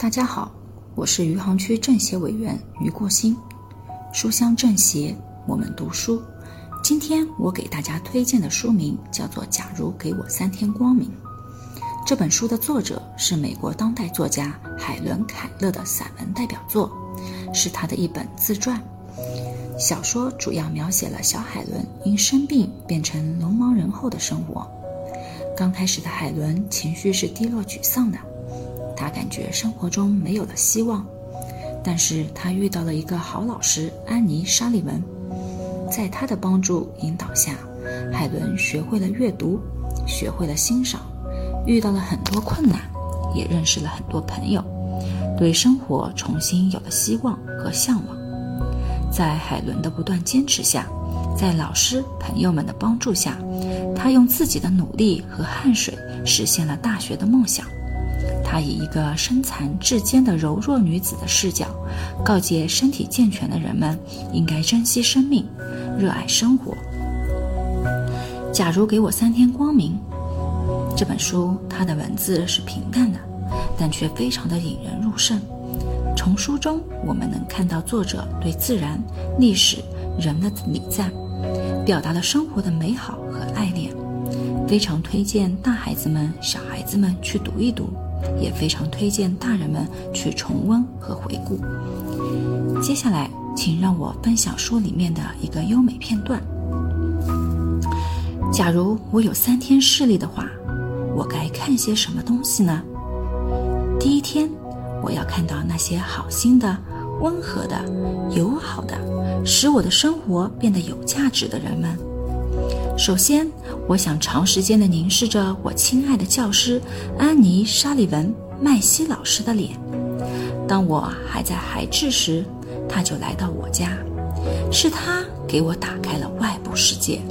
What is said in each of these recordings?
大家好，我是余杭区政协委员余过新。书香政协，我们读书。今天我给大家推荐的书名叫做《假如给我三天光明》。这本书的作者是美国当代作家海伦·凯勒的散文代表作，是他的一本自传。小说主要描写了小海伦因生病变成聋盲人后的生活。刚开始的海伦情绪是低落沮丧的。他感觉生活中没有了希望，但是他遇到了一个好老师安妮·沙利文，在他的帮助引导下，海伦学会了阅读，学会了欣赏，遇到了很多困难，也认识了很多朋友，对生活重新有了希望和向往。在海伦的不断坚持下，在老师朋友们的帮助下，他用自己的努力和汗水实现了大学的梦想。他以一个身残志坚的柔弱女子的视角，告诫身体健全的人们应该珍惜生命，热爱生活。假如给我三天光明，这本书它的文字是平淡的，但却非常的引人入胜。从书中我们能看到作者对自然、历史、人的礼赞，表达了生活的美好和爱恋。非常推荐大孩子们、小孩子们去读一读。也非常推荐大人们去重温和回顾。接下来，请让我分享书里面的一个优美片段。假如我有三天视力的话，我该看些什么东西呢？第一天，我要看到那些好心的、温和的、友好的，使我的生活变得有价值的人们。首先，我想长时间地凝视着我亲爱的教师安妮·沙利文·麦西老师的脸。当我还在孩智时，他就来到我家，是他给我打开了外部世界。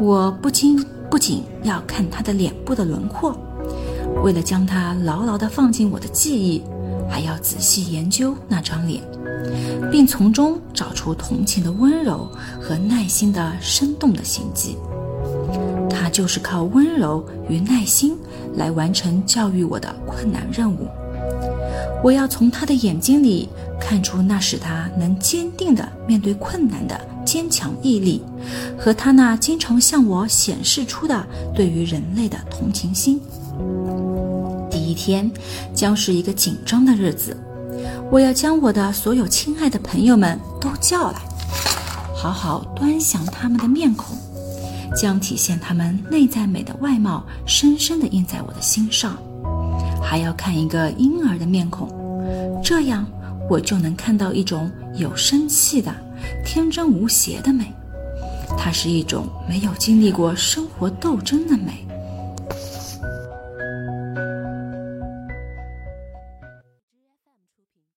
我不禁不仅要看他的脸部的轮廓，为了将他牢牢地放进我的记忆，还要仔细研究那张脸。并从中找出同情的温柔心的生动的行迹。他就是靠温柔与耐心来完成教育我的困难任务。我要从他的眼睛里看出那使他能坚定地面对困难的坚强毅力，和他那经常向我显示出的对于人类的同情心。第一天将是一个紧张的日子。我要将我的所有亲爱的朋友们都叫来，好好端详他们的面孔，将体现他们内在美的外貌深深地印在我的心上。还要看一个婴儿的面孔，这样我就能看到一种有生气的、天真无邪的美。它是一种没有经历过生活斗争的美。